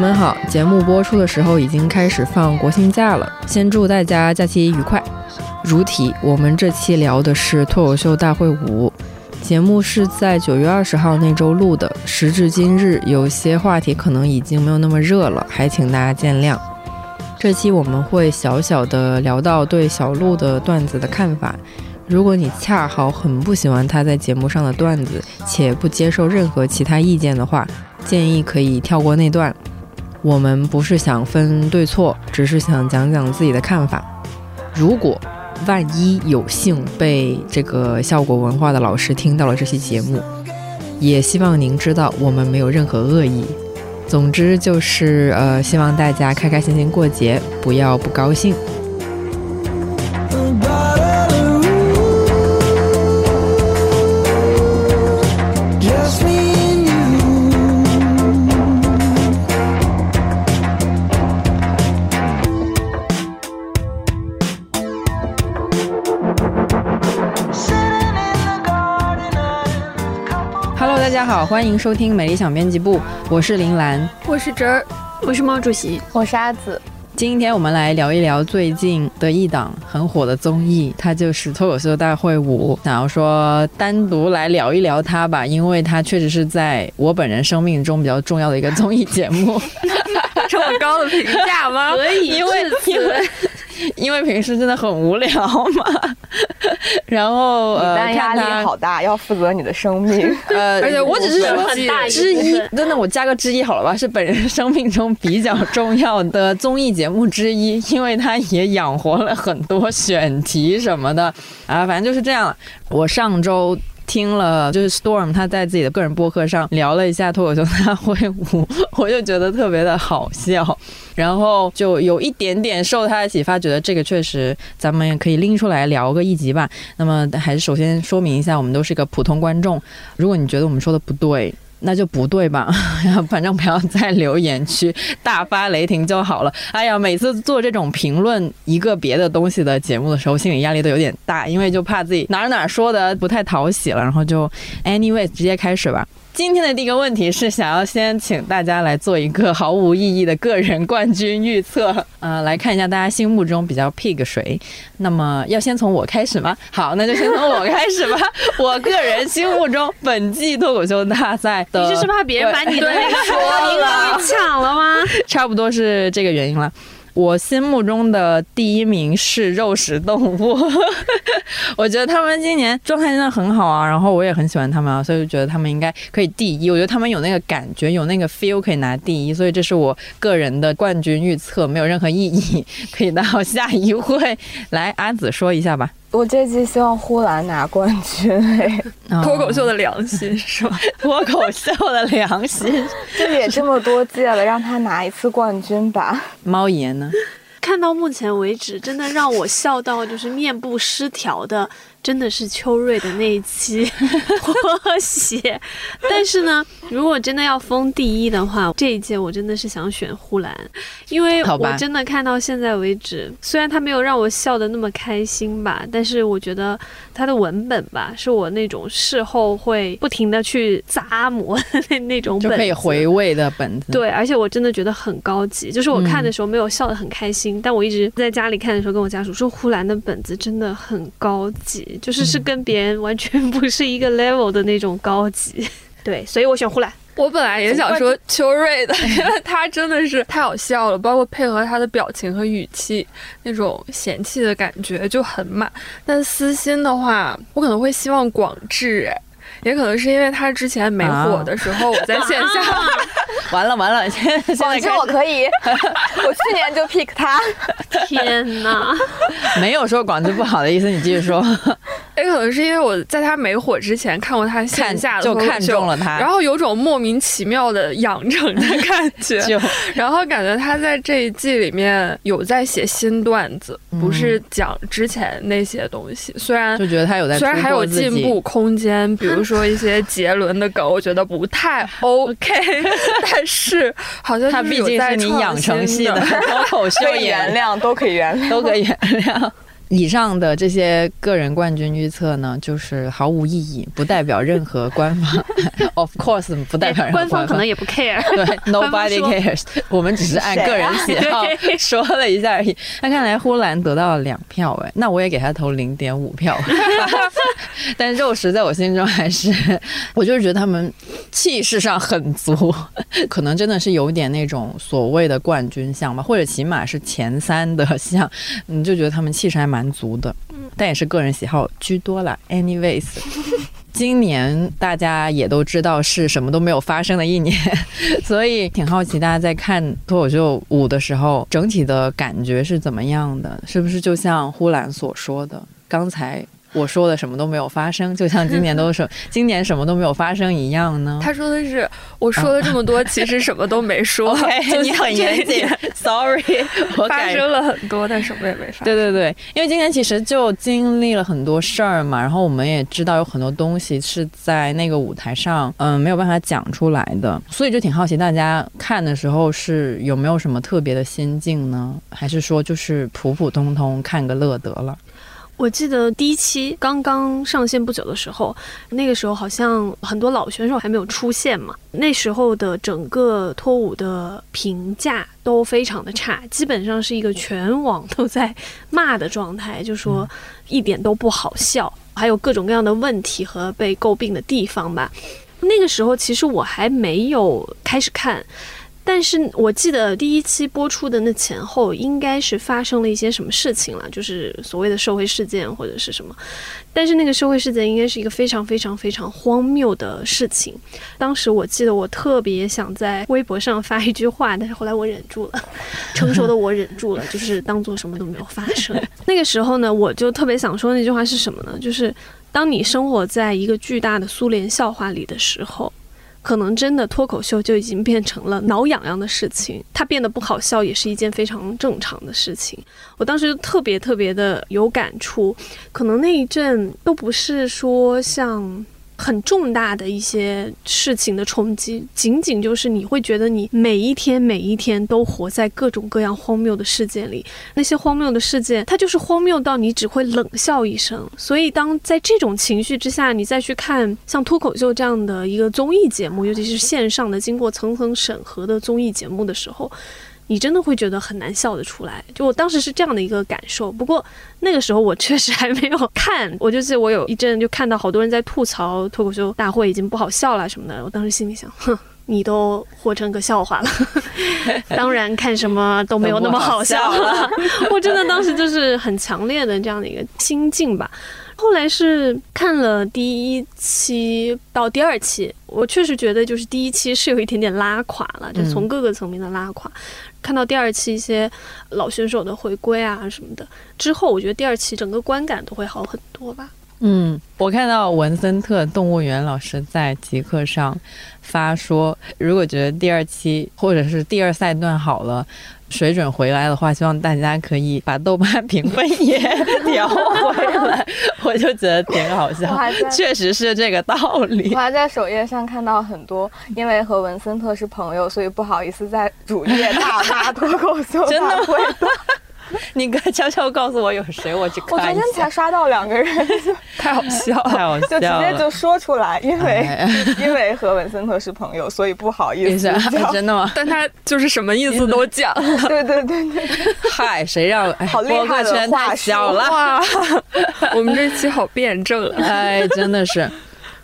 们好，节目播出的时候已经开始放国庆假了，先祝大家假期愉快。如题，我们这期聊的是脱口秀大会五，节目是在九月二十号那周录的，时至今日，有些话题可能已经没有那么热了，还请大家见谅。这期我们会小小的聊到对小鹿的段子的看法。如果你恰好很不喜欢他在节目上的段子，且不接受任何其他意见的话，建议可以跳过那段。我们不是想分对错，只是想讲讲自己的看法。如果万一有幸被这个效果文化的老师听到了这期节目，也希望您知道我们没有任何恶意。总之就是呃，希望大家开开心心过节，不要不高兴。好，欢迎收听《美理想编辑部》，我是林兰，我是侄儿，我是毛主席，我是阿紫。今天我们来聊一聊最近的一档很火的综艺，它就是《脱口秀大会五》。想要说单独来聊一聊它吧，因为它确实是在我本人生命中比较重要的一个综艺节目。这么高的评价吗？可以，因为因为。因为平时真的很无聊嘛，然后呃，压力好大，要负责你的生命。呃，而且我只是说之一，真的，我加个之一好了吧？是本人 生命中比较重要的综艺节目之一，因为它也养活了很多选题什么的啊，反正就是这样。我上周。听了就是 Storm 他在自己的个人播客上聊了一下脱口秀大会五，我就觉得特别的好笑，然后就有一点点受他的启发，觉得这个确实咱们也可以拎出来聊个一集吧。那么还是首先说明一下，我们都是一个普通观众，如果你觉得我们说的不对。那就不对吧？反正不要在留言区大发雷霆就好了。哎呀，每次做这种评论一个别的东西的节目的时候，心理压力都有点大，因为就怕自己哪哪说的不太讨喜了，然后就 anyway 直接开始吧。今天的第一个问题是想要先请大家来做一个毫无意义的个人冠军预测，呃，来看一下大家心目中比较 pick 谁。那么要先从我开始吗？好，那就先从我开始吧。我个人心目中本季脱口秀大赛的，你是怕别人把你的说了抢了吗？差不多是这个原因了。我心目中的第一名是肉食动物，我觉得他们今年状态真的很好啊，然后我也很喜欢他们啊，所以就觉得他们应该可以第一。我觉得他们有那个感觉，有那个 feel 可以拿第一，所以这是我个人的冠军预测，没有任何意义。可以到下一位，来阿紫说一下吧。我这季希望呼兰拿冠军，哎，脱口秀的良心是吧？脱口秀的良心，这 也这么多届了，让他拿一次冠军吧。猫爷呢？看到目前为止，真的让我笑到就是面部失调的。真的是秋瑞的那一期 拖鞋，但是呢，如果真的要封第一的话，这一届我真的是想选呼兰，因为我真的看到现在为止，虽然他没有让我笑的那么开心吧，但是我觉得他的文本吧，是我那种事后会不停的去咂摸 那那种本，就可以回味的本子。对，而且我真的觉得很高级，就是我看的时候没有笑得很开心，但我一直在家里看的时候跟我家属说，呼兰的本子真的很高级。就是是跟别人完全 不是一个 level 的那种高级，对，所以我选呼兰。我本来也想说秋瑞的，因为他真的是太好笑了，包括配合他的表情和语气，那种嫌弃的感觉就很满。但私心的话，我可能会希望广志，哎。也可能是因为他之前没火的时候，我在线下，完了完了，现在广州我可以，我去年就 pick 他，天哪，没有说广州不好的意思，你继续说。也可能是因为我在他没火之前看过他线下的，就看中了他，然后有种莫名其妙的养成的感觉，然后感觉他在这一季里面有在写新段子，不是讲之前那些东西，虽然就觉得他有在，虽然还有进步空间，比如说。说一些杰伦的梗，我觉得不太 OK，但是好像他毕竟是你养成系的 脱口秀，原谅都可以原谅，都可以原谅。以上的这些个人冠军预测呢，就是毫无意义，不代表任何官方。of course，不代表任何官方可能也不 care。对，nobody cares，我们只是按个人喜好说了一下而已。那看来呼兰得到了两票，哎，那我也给他投零点五票。但肉食在我心中还是，我就是觉得他们气势上很足，可能真的是有点那种所谓的冠军相吧，或者起码是前三的相，你就觉得他们气势还蛮足的。但也是个人喜好居多啦。Anyways。今年大家也都知道是什么都没有发生的一年，所以挺好奇大家在看脱口秀五的时候，整体的感觉是怎么样的？是不是就像呼兰所说的，刚才我说的什么都没有发生，就像今年都是 今年什么都没有发生一样呢？他说的是，我说了这么多，其实什么都没说。你很严谨，Sorry，我发改生了很多，但什么也没发生。对对对，因为今年其实就经历了很多事儿嘛，然后我们也知道有很多东西是在那个舞台上，嗯，没有办法讲出来的，所以就挺好奇大家看的时候是有没有什么特别的心境呢？还是说就是普普通通看个乐得了？我记得第一期刚刚上线不久的时候，那个时候好像很多老选手还没有出现嘛，那时候的整个脱舞的评价都非常的差，基本上是一个全网都在骂的状态，就说一点都不好笑，还有各种各样的问题和被诟病的地方吧。那个时候其实我还没有开始看。但是我记得第一期播出的那前后，应该是发生了一些什么事情了，就是所谓的社会事件或者是什么。但是那个社会事件应该是一个非常非常非常荒谬的事情。当时我记得我特别想在微博上发一句话，但是后来我忍住了，成熟的我忍住了，就是当做什么都没有发生。那个时候呢，我就特别想说那句话是什么呢？就是当你生活在一个巨大的苏联笑话里的时候。可能真的脱口秀就已经变成了挠痒痒的事情，它变得不好笑也是一件非常正常的事情。我当时就特别特别的有感触，可能那一阵都不是说像很重大的一些事情的冲击，仅仅就是你会觉得你每一天每一天都活在各种各样荒谬的事件里，那些荒谬的事件，它就是荒谬到你只会冷笑一声。所以当在这种情绪之下，你再去看像脱口秀这样的一个综艺节目，尤其是线上的经过层层审核的综艺节目的时候。你真的会觉得很难笑得出来，就我当时是这样的一个感受。不过那个时候我确实还没有看，我就记得我有一阵就看到好多人在吐槽脱口秀大会已经不好笑了什么的，我当时心里想，哼。你都活成个笑话了，当然看什么都没有那么好笑了。我真的当时就是很强烈的这样的一个心境吧。后来是看了第一期到第二期，我确实觉得就是第一期是有一点点拉垮了，就从各个层面的拉垮。看到第二期一些老选手的回归啊什么的之后，我觉得第二期整个观感都会好很多吧。嗯，我看到文森特动物园老师在极客上发说，如果觉得第二期或者是第二赛段好了。水准回来的话，希望大家可以把豆瓣评分也调回来，我就觉得挺好笑，确实是这个道理。我还在首页上看到很多，因为和文森特是朋友，所以不好意思在主页大发脱口秀真的会。你哥悄悄告诉我有谁，我去看我昨天才刷到两个人，太好笑了，太好笑了，就直接就说出来，因为、哎、因为和文森特是朋友，所以不好意思。真的吗？但他就是什么意思都讲。对对对对。嗨，谁让？哎、好厉害的圈太小了哇！我们这期好辩证啊！哎，真的是。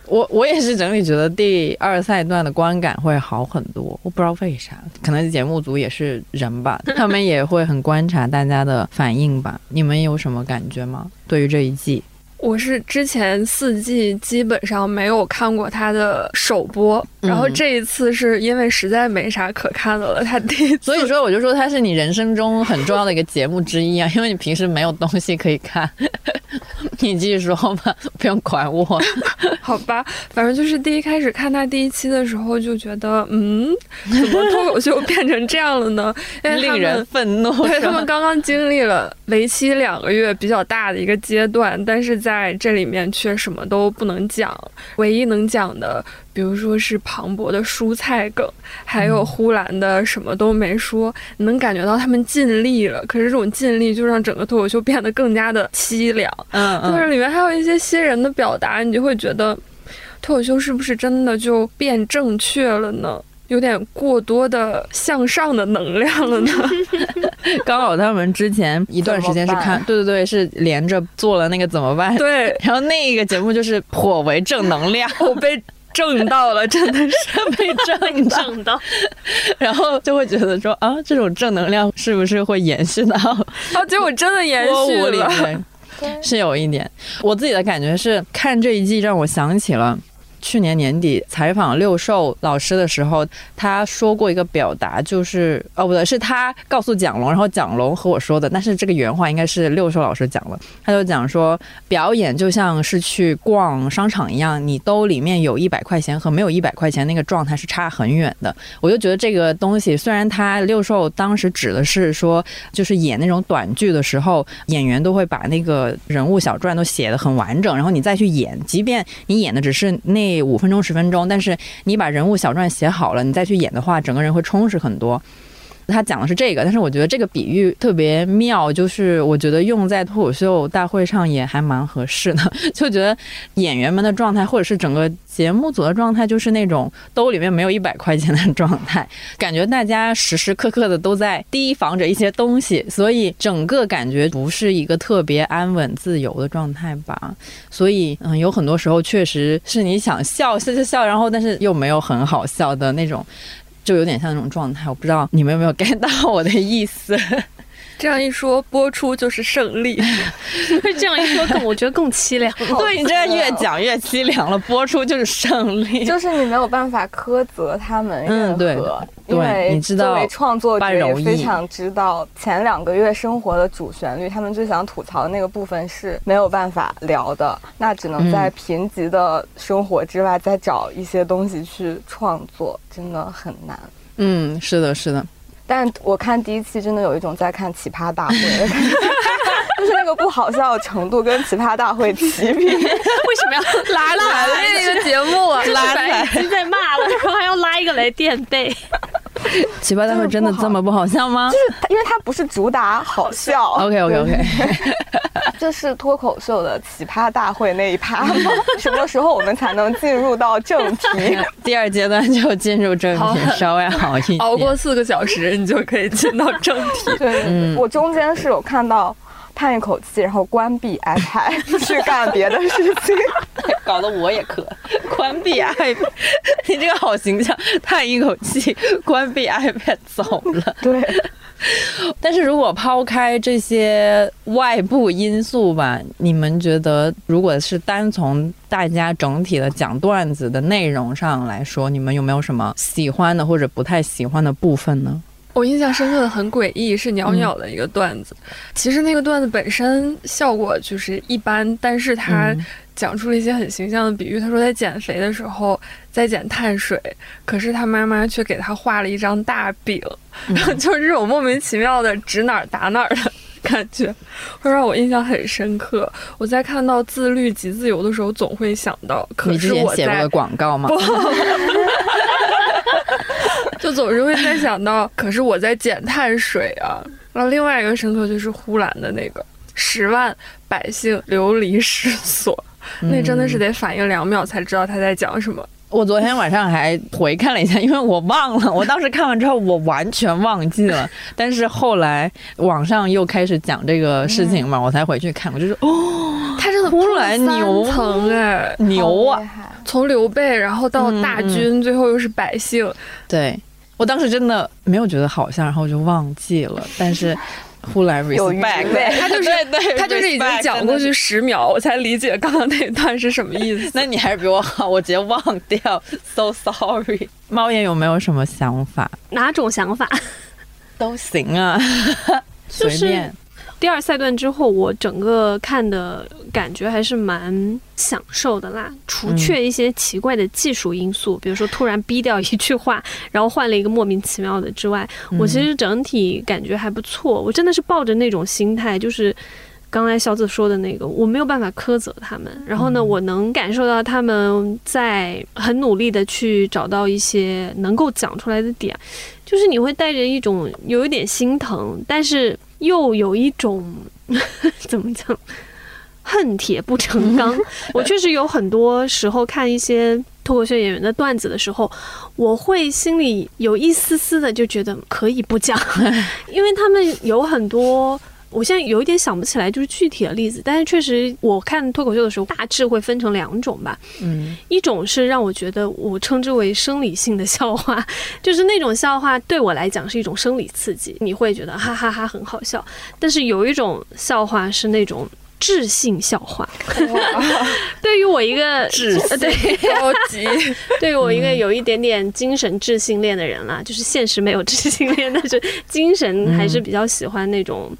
我我也是整体觉得第二赛段的观感会好很多，我不知道为啥，可能节目组也是人吧，他们也会很观察大家的反应吧。你们有什么感觉吗？对于这一季？我是之前四季基本上没有看过他的首播，嗯、然后这一次是因为实在没啥可看的了，他第一次，所以说我就说他是你人生中很重要的一个节目之一啊，因为你平时没有东西可以看。你继续说吧，不用管我。好吧，反正就是第一开始看他第一期的时候就觉得，嗯，怎么脱口秀 变成这样了呢？令人愤怒。对他们刚刚经历了为期两个月比较大的一个阶段，但是在这里面却什么都不能讲，唯一能讲的。比如说是庞博的蔬菜梗，还有呼兰的什么都没说，你能感觉到他们尽力了。可是这种尽力就让整个脱口秀变得更加的凄凉。嗯就是里面还有一些新人的表达，你就会觉得脱口秀是不是真的就变正确了呢？有点过多的向上的能量了呢。刚好他们之前一段时间是看，对对对，是连着做了那个怎么办？对，然后那个节目就是颇为正能量，我被正到了，真的是 被正到，正到，然后就会觉得说啊，这种正能量是不是会延续到啊，结果真的延续了。是有一点，我自己的感觉是看这一季让我想起了。去年年底采访六兽老师的时候，他说过一个表达，就是哦不对，是他告诉蒋龙，然后蒋龙和我说的，但是这个原话应该是六兽老师讲的。他就讲说，表演就像是去逛商场一样，你兜里面有一百块钱和没有一百块钱那个状态是差很远的。我就觉得这个东西，虽然他六兽当时指的是说，就是演那种短剧的时候，演员都会把那个人物小传都写得很完整，然后你再去演，即便你演的只是那五分钟十分钟，但是你把人物小传写好了，你再去演的话，整个人会充实很多。他讲的是这个，但是我觉得这个比喻特别妙，就是我觉得用在脱口秀大会上也还蛮合适的。就觉得演员们的状态，或者是整个节目组的状态，就是那种兜里面没有一百块钱的状态，感觉大家时时刻刻的都在提防着一些东西，所以整个感觉不是一个特别安稳自由的状态吧。所以，嗯，有很多时候确实是你想笑笑笑笑，然后但是又没有很好笑的那种。就有点像那种状态，我不知道你们有没有 get 到我的意思。这样一说，播出就是胜利。这样一说更，我觉得更凄凉。对你这样越讲越凄凉了，播出就是胜利。就是你没有办法苛责他们任嗯对何，对因为你知道作为创作者也非常知道前两个月生活的主旋律，他们最想吐槽的那个部分是没有办法聊的，那只能在嗯贫瘠的生活之外再找一些东西去创作，真的很难。嗯，是的，是的，但我看第一期真的有一种在看奇葩大会的感觉，就是那个不好笑的程度跟奇葩大会齐平。为什么要拉拉来？来一个节目啊？拉来已经在骂了，然后还要拉一个来垫背。奇葩大会真的这么不好笑吗就是因为它不是主打好笑？OK OK OK，这是脱口秀的奇葩大会那一趴吗？什么时候我们才能进入到正题？第二阶段就进入正题，稍微好一点。熬过四个小时，你就可以进到正题。对我中间是有看到叹一口气，然后关闭 iPad 去干别的事情。搞得我也渴，关闭 iPad，你这个好形象，叹一口气，关闭 iPad 走了。对，但是如果抛开这些外部因素吧，你们觉得，如果是单从大家整体的讲段子的内容上来说，你们有没有什么喜欢的或者不太喜欢的部分呢？我印象深刻的很诡异，是袅袅的一个段子。其实那个段子本身效果就是一般，但是他嗯讲出了一些很形象的比喻。他说在减肥的时候在减碳水，可是他妈妈却给他画了一张大饼，就是这种莫名其妙的指哪儿打哪儿的。感觉会让我印象很深刻。我在看到自律及自由的时候，总会想到，可是我在前写广告吗？就总是会在想到，可是我在减碳水啊。然后另外一个深刻就是呼兰的那个十万百姓流离失所，那真的是得反应两秒才知道他在讲什么。我昨天晚上还回看了一下，因为我忘了，我当时看完之后我完全忘记了。但是后来网上又开始讲这个事情嘛，我才回去看，我就说哦，他真的呼兰牛三层哎，牛啊！从刘备，然后到大嗯军，最后又是百姓。对我当时真的没有觉得好像，然后我就忘记了。但是呼兰有余 respect，味他就是对对，他就是已经讲过去。十秒，我才理解刚刚那段是什么意思。那你还是比我好，我直接忘掉，so sorry。猫眼有没有什么想法？哪种想法？都行啊，就是随便。第二赛段之后，我整个看的感觉还是蛮享受的啦。除却一些奇怪的技术因素，比如说突然逼掉一句话，然后换了一个莫名其妙的之外，我其实整体感觉还不错。我真的是抱着那种心态，就是。刚才小紫说的那个，我没有办法苛责他们，然后呢，我能感受到他们在很努力的去找到一些能够讲出来的点，就是你会带着一种有一点心疼，但是又有一种 怎么讲，恨铁不成钢。我确实有很多时候看一些脱口秀演员的段子的时候，我会心里有一丝丝的就觉得可以不讲，因为他们有很多。我现在有一点想不起来，就是具体的例子，但是确实我看脱口秀的时候，大致会分成两种吧。嗯，一种是让我觉得我称之为生理性的笑话，就是那种笑话对我来讲是一种生理刺激，你会觉得哈哈哈很好笑。但是有一种笑话是那种智性笑话，对于我一个 智呃对高级，对于我一个有一点点精神智性恋的人啦，就是现实没有智性恋，但是精神还是比较喜欢那种。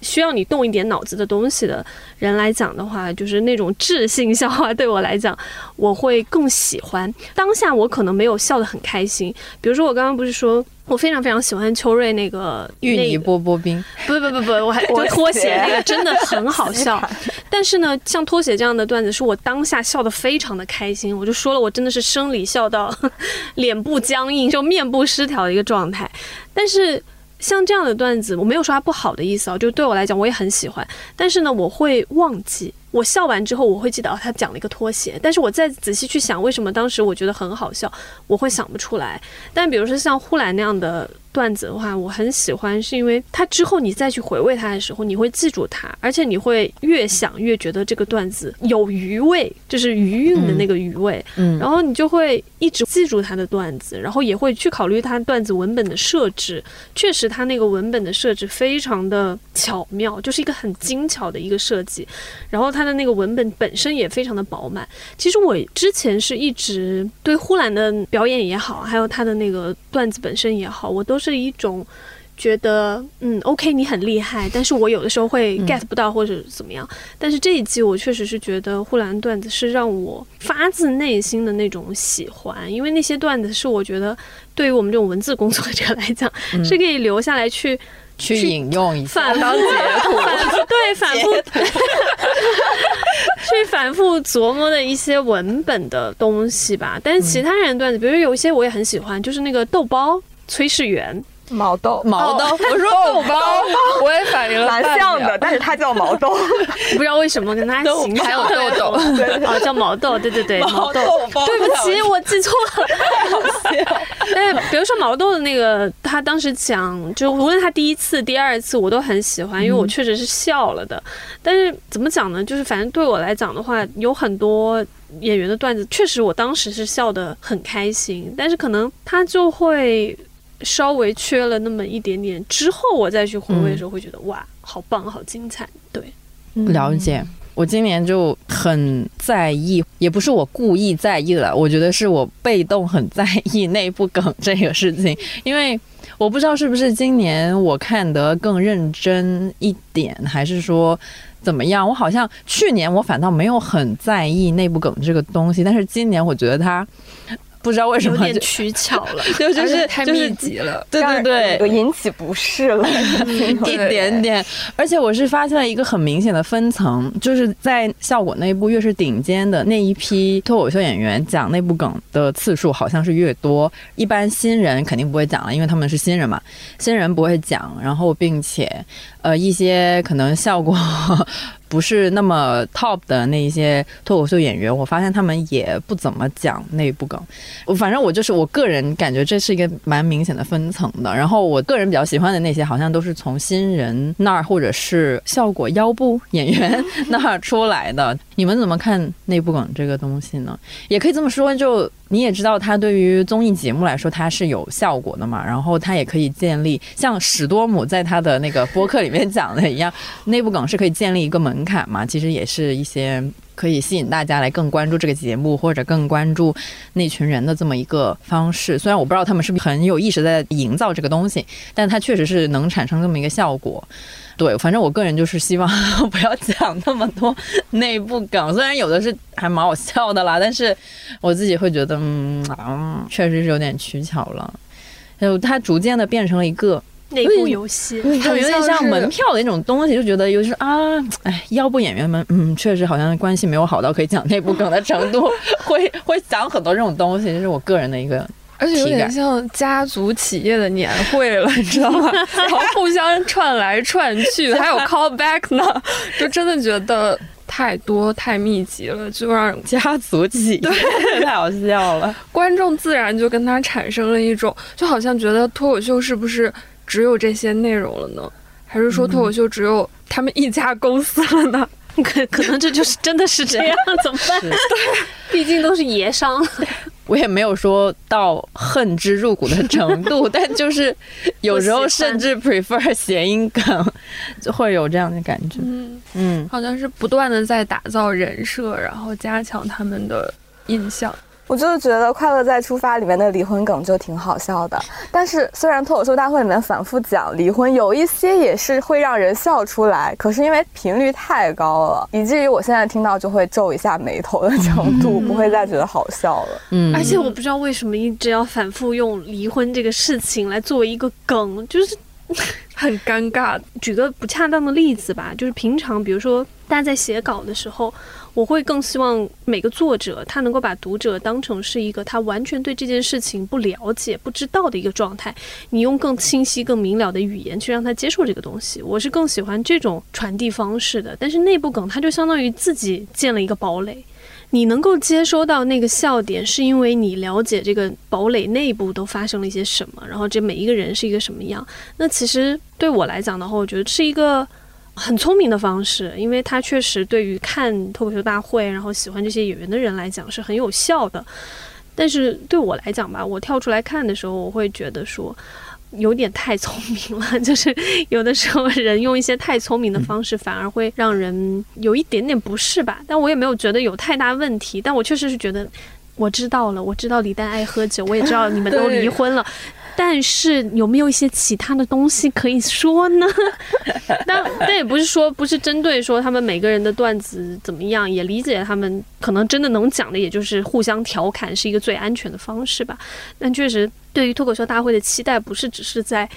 需要你动一点脑子的东西的人来讲的话，就是那种智性笑话，对我来讲，我会更喜欢。当下我可能没有笑得很开心，比如说我刚刚不是说我非常非常喜欢秋瑞那个芋泥波波冰，不不不不，我还就拖鞋那个真的很好笑。但是呢，像拖鞋这样的段子，是我当下笑得非常的开心，我就说了，我真的是生理笑到 脸部僵硬，就面部失调的一个状态。但是像这样的段子，我没有说它不好的意思啊，就对我来讲，我也很喜欢。但是呢，我会忘记。我笑完之后，我会记得哦，他讲了一个拖鞋，但是我再仔细去想，为什么当时我觉得很好笑，我会想不出来。但比如说像呼兰那样的段子的话，我很喜欢，是因为他之后你再去回味它的时候，你会记住它，而且你会越想越觉得这个段子有余味，就是余韵的那个余味。嗯，然后你就会一直记住他的段子，然后也会去考虑他段子文本的设置。确实，他那个文本的设置非常的巧妙，就是一个很精巧的一个设计。然后他的那个文本本身也非常的饱满。其实我之前是一直对呼兰的表演也好，还有他的那个段子本身也好，我都是一种觉得，嗯，OK，你很厉害，但是我有的时候会 get 不到或者怎么样。但是这一季我确实是觉得呼兰段子是让我发自内心的那种喜欢，因为那些段子是我觉得对于我们这种文字工作者来讲，是可以留下来去。去引用一下。反当截图，反复对反复去反复琢磨的一些文本的东西吧。但是其他人的段子，比如有一些我也很喜欢，就是那个豆包崔世元，毛豆，毛豆，我说豆包，我也反应了蛮像的，但是它叫毛豆。不知道为什么跟他形象还有豆豆 哦，叫毛豆，对对对，毛豆。包对不起，我记错了。但是比如说毛豆的那个，他当时讲，就无论他第一次、第二次，我都很喜欢，因为我确实是笑了的。但是怎么讲呢？就是反正对我来讲的话，有很多演员的段子，确实我当时是笑得很开心，但是可能他就会稍微缺了那么一点点。之后我再去回味的时候，会觉得哇，好棒，好精彩。对，了解。我今年就很在意，也不是我故意在意了，我觉得是我被动很在意内部梗这个事情，因为我不知道是不是今年我看得更认真一点，还是说怎么样。我好像去年我反倒没有很在意内部梗这个东西，但是今年我觉得它不知道为什么就有点取巧了。就就是就是太密集了。对对对，有引起不适了。一点点，而且我是发现了一个很明显的分层，就是在效果内部越是顶尖的那一批脱口秀演员讲内部梗的次数好像是越多，一般新人肯定不会讲了，因为他们是新人嘛，新人不会讲，然后并且呃一些可能效果不是那么 top 的那一些脱口秀演员，我发现他们也不怎么讲内部梗。我反正我就是我个人感觉这是一个蛮明显的分层的。然后我个人比较喜欢的那些，好像都是从新人那儿或者是效果腰部演员那儿出来的。你们怎么看内部梗这个东西呢？也可以这么说，就你也知道，它对于综艺节目来说，它是有效果的嘛。然后它也可以建立，像史多姆在他的那个播客里面讲的一样，内部梗是可以建立一个门槛嘛。其实也是一些可以吸引大家来更关注这个节目，或者更关注那群人的这么一个方式。虽然我不知道他们是不是很有意识在营造这个东西，但它确实是能产生这么一个效果。对，反正我个人就是希望不要讲那么多内部梗，虽然有的是还蛮好笑的啦，但是我自己会觉得，嗯，啊确实是有点取巧了。就它逐渐的变成了一个内部游戏，就有点像门票的那种东西，就觉得有时啊，哎，腰部演员们，嗯，确实好像关系没有好到可以讲内部梗的程度，会会讲很多这种东西，这是我个人的一个。而且有点像家族企业的年会了，你知道吗？然后互相串来串去，还有 call back 呢，就真的觉得太多太密集了，就让家族企业太好笑了。观众自然就跟他产生了一种，就好像觉得脱口秀是不是只有这些内容了呢？还是说脱口秀只有他们一家公司了呢？可可能这就是真的是这样，怎么办？对，毕竟都是爷商。我也没有说到恨之入骨的程度，但就是有时候甚至 prefer 谐音梗，就会有这样的感觉。嗯嗯，好像是不断的在打造人设，然后加强他们的印象。我就是觉得《快乐再出发》里面的离婚梗就挺好笑的，但是虽然脱口秀大会里面反复讲离婚，有一些也是会让人笑出来，可是因为频率太高了，以至于我现在听到就会皱一下眉头的程度，不会再觉得好笑了。嗯，而且我不知道为什么一直要反复用离婚这个事情来作为一个梗，就是很尴尬。举个不恰当的例子吧，就是平常比如说大家在写稿的时候。我会更希望每个作者他能够把读者当成是一个他完全对这件事情不了解、不知道的一个状态，你用更清晰、更明了的语言去让他接受这个东西。我是更喜欢这种传递方式的。但是内部梗它就相当于自己建了一个堡垒，你能够接收到那个笑点，是因为你了解这个堡垒内部都发生了一些什么，然后这每一个人是一个什么样。那其实对我来讲的话，我觉得是一个。很聪明的方式，因为它确实对于看脱口秀大会，然后喜欢这些演员的人来讲是很有效的。但是对我来讲吧，我跳出来看的时候，我会觉得说有点太聪明了。就是有的时候人用一些太聪明的方式，反而会让人有一点点不适吧。但我也没有觉得有太大问题。但我确实是觉得，我知道了，我知道李诞爱喝酒，我也知道你们都离婚了。但是有没有一些其他的东西可以说呢？但但也不是说不是针对说他们每个人的段子怎么样，也理解他们可能真的能讲的，也就是互相调侃是一个最安全的方式吧。但确实，对于脱口秀大会的期待，不是只是在。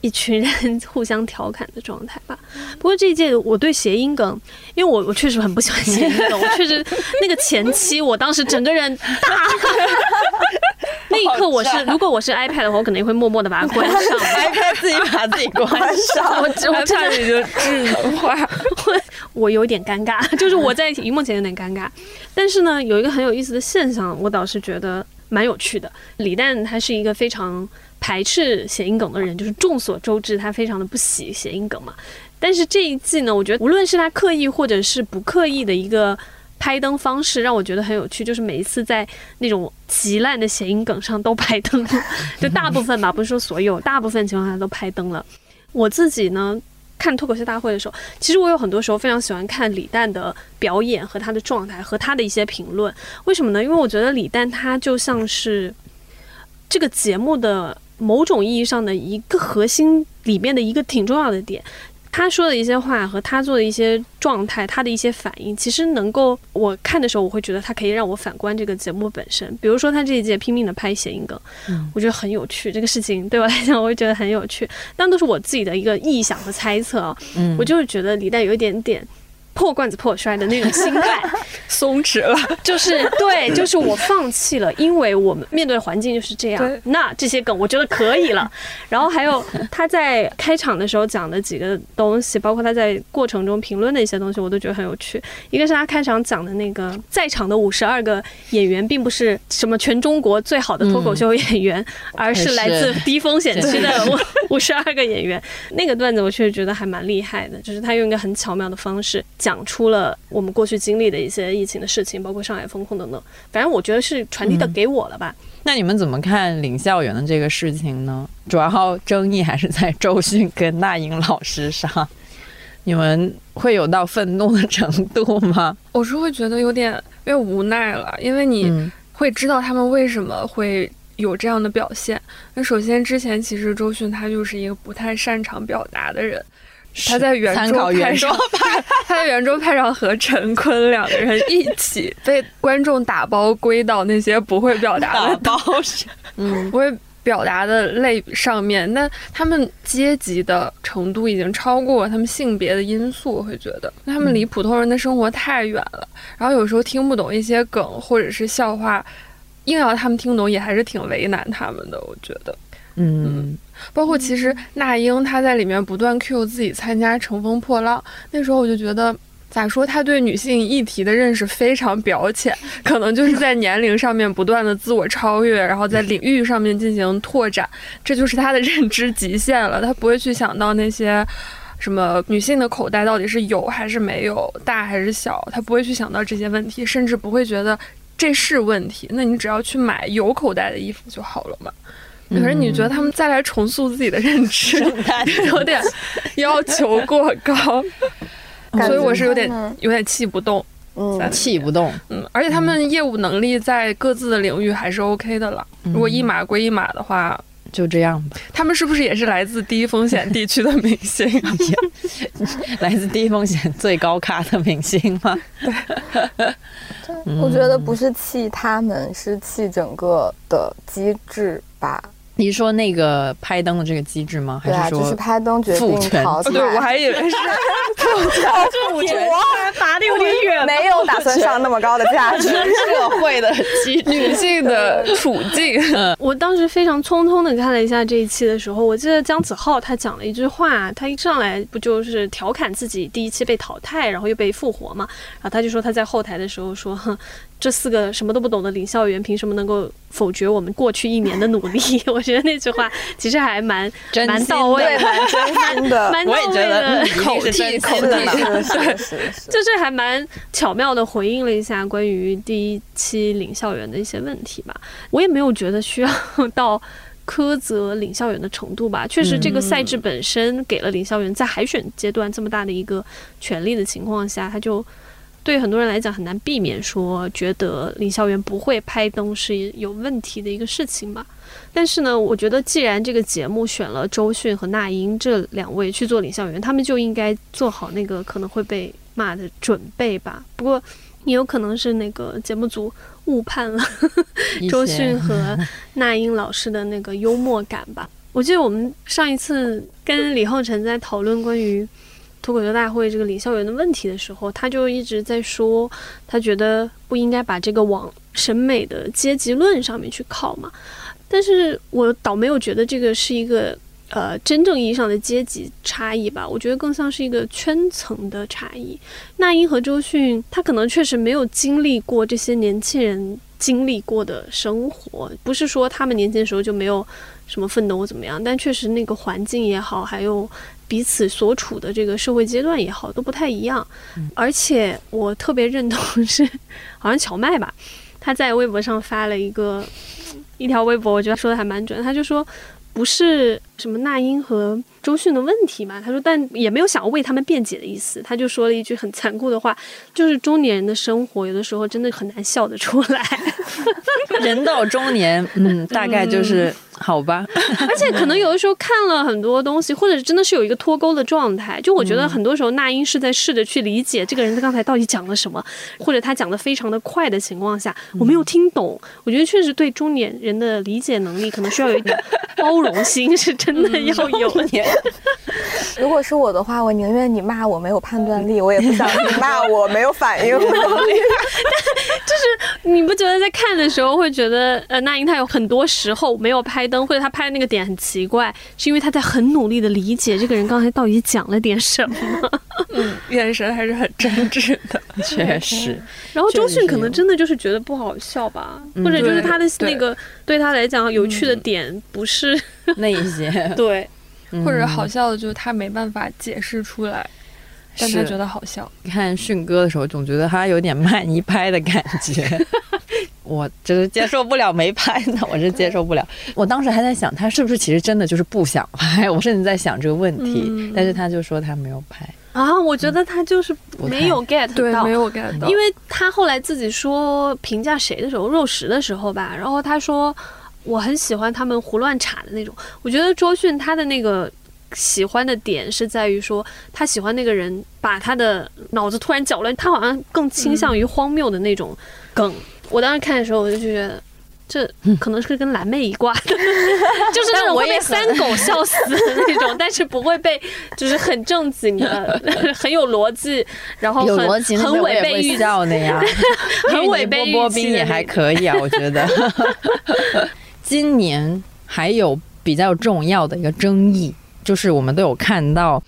一群人 互相调侃的状态吧。不过这一届我对谐音梗，因为我我确实很不喜欢谐音梗。我确实那个前期，我当时整个人大，那一刻我是如果我是 iPad 的话，我可能会默默的把它关上。iPad 自己把自己关上，我我差点就智能化。我 我有点尴尬，就是我在荧幕前有点尴尬。但是呢，有一个很有意思的现象，我倒是觉得蛮有趣的。李诞他是一个非常。排斥谐音梗的人，就是众所周知，他非常的不喜谐音梗嘛。但是这一季呢，我觉得无论是他刻意或者是不刻意的一个拍灯方式，让我觉得很有趣。就是每一次在那种极烂的谐音梗上都拍灯，就大部分吧，不是说所有，大部分情况下都拍灯了。我自己呢，看脱口秀大会的时候，其实我有很多时候非常喜欢看李诞的表演和他的状态和他的一些评论。为什么呢？因为我觉得李诞他就像是这个节目的。某种意义上的一个核心里面的一个挺重要的点，他说的一些话和他做的一些状态，他的一些反应，其实能够我看的时候，我会觉得他可以让我反观这个节目本身。比如说他这一届拼命的拍谐音梗，我觉得很有趣。这个事情对我来讲，我会觉得很有趣，但都是我自己的一个臆想和猜测啊。我就是觉得李诞有一点点。破罐子破摔的那种心态，松弛了，就是对，就是我放弃了，因为我们面对的环境就是这样。那这些梗我觉得可以了。然后还有他在开场的时候讲的几个东西，包括他在过程中评论的一些东西，我都觉得很有趣。一个是他开场讲的那个，在场的五十二个演员并不是什么全中国最好的脱口秀演员，而是来自低风险区的五十二个演员。那个段子我确实觉得还蛮厉害的，就是他用一个很巧妙的方式。讲出了我们过去经历的一些疫情的事情，包括上海封控等等。反正我觉得是传递的给我了吧。那你们怎么看领校园的这个事情呢？主要争议还是在周迅跟那英老师上。你们会有到愤怒的程度吗？我是会觉得有点有点无奈了，因为你会知道他们为什么会有这样的表现。那首先之前其实周迅他就是一个不太擅长表达的人。他在圆桌派上，他在圆桌派上和陈坤两个人一起 被观众打包归到那些不会表达的包嗯，不会表达的类上面，那他们阶级的程度已经超过他们性别的因素，我会觉得他们离普通人的生活太远了。然后有时候听不懂一些梗或者是笑话，硬要他们听懂，也还是挺为难他们的。我觉得，嗯，包括其实那英她在里面不断 cue 自己参加《乘风破浪》，那时候我就觉得。咋说？他对女性议题的认识非常表浅，可能就是在年龄上面不断的自我超越，然后在领域上面进行拓展，这就是他的认知极限了。他不会去想到那些什么女性的口袋到底是有还是没有，大还是小，他不会去想到这些问题，甚至不会觉得这是问题。那你只要去买有口袋的衣服就好了嘛。可是你觉得他们再来重塑自己的认知，有点要求过高。所以我是有点有点气不动，嗯，气不动，嗯，而且他们业务能力在各自的领域还是 OK 的了。如果一码归一码的话，就这样吧。他们是不是也是来自低风险地区的明星？来自低风险最高咖的明星吗？我觉得不是气他们，是气整个的机制吧。你是说那个拍灯的这个机制吗？还是说就是拍灯决定淘汰？对，我还以为是 父权，拔的有点远，没有打算上那么高的价值。社会的女性的处境。我当时非常匆匆的看了一下这一期的时候，我记得姜子浩他讲了一句话，他一上来不就是调侃自己第一期被淘汰，然后又被复活嘛？然后他就说他在后台的时候说。这四个什么都不懂的领校员，凭什么能够否决我们过去一年的努力？我觉得那句话 其实还蛮蛮到位，蛮真心的，蛮到位的，口气口气，是是是，就是还蛮巧妙的回应了一下关于第一期领校员的一些问题吧。我也没有觉得需要到苛责领校员的程度吧。确实，这个赛制本身给了领校员在海选阶段这么大的一个权利的情况下，他就。对很多人来讲很难避免说觉得林校园不会拍灯是有问题的一个事情吧。但是呢，我觉得既然这个节目选了周迅和那英这两位去做领校园，他们就应该做好那个可能会被骂的准备吧。不过也有可能是那个节目组误判了周迅和那英老师的那个幽默感吧。我记得我们上一次跟李浩辰在讨论关于。脱口秀大会这个李校园的问题的时候，他就一直在说，他觉得不应该把这个往审美的阶级论上面去靠嘛。但是我倒没有觉得这个是一个呃真正意义上的阶级差异吧，我觉得更像是一个圈层的差异。那英和周迅，他可能确实没有经历过这些年轻人经历过的生活，不是说他们年轻的时候就没有什么奋斗或怎么样，但确实那个环境也好，还有。彼此所处的这个社会阶段也好，都不太一样。而且我特别认同是，好像荞麦吧，他在微博上发了一个一条微博，我觉得说的还蛮准。他就说，不是什么那英和周迅的问题嘛？他说，但也没有想要为他们辩解的意思。他就说了一句很残酷的话，就是中年人的生活，有的时候真的很难笑得出来。人到中年，嗯，大概就是。好吧，而且可能有的时候看了很多东西，或者真的是有一个脱钩的状态。就我觉得很多时候，那英是在试着去理解这个人他刚才到底讲了什么，或者他讲的非常的快的情况下，我没有听懂。我觉得确实对中年人的理解能力，可能需要有一点包容心，是真的要有。如果是我的话，我宁愿你骂我没有判断力，我也不想你骂我没有反应能力。就是你不觉得在看的时候会觉得，呃，那英他有很多时候没有拍。灯或者他拍的那个点很奇怪，是因为他在很努力的理解这个人刚才到底讲了点什么。嗯，眼神还是很真挚的，确实。然后周迅可能真的就是觉得不好笑吧，或者就是他的那个对他来讲有趣的点不是 那一些，对，或者好笑的就是他没办法解释出来，但他觉得好笑。看迅哥的时候，总觉得他有点慢一拍的感觉。我就是接受不了没拍呢，我是接受不了。我当时还在想，他是不是其实真的就是不想拍？我甚至在想这个问题，但是他就说他没有拍啊。我觉得他就是没有 get 到，没有 get 到，因为他后来自己说评价谁的时候，肉食的时候吧，然后他说我很喜欢他们胡乱插的那种。我觉得周迅他的那个喜欢的点是在于说，他喜欢那个人把他的脑子突然搅乱，他好像更倾向于荒谬的那种梗。我当时看的时候，我就觉得这可能是跟蓝妹一挂的，就是那种会被三狗笑死的那种，但是不会被就是很正经的、很有逻辑，然后很有逻辑，很违背预期，笑的呀。很违背波波冰也还可以啊，我觉得。今年还有比较重要的一个争议，就是我们都有看到，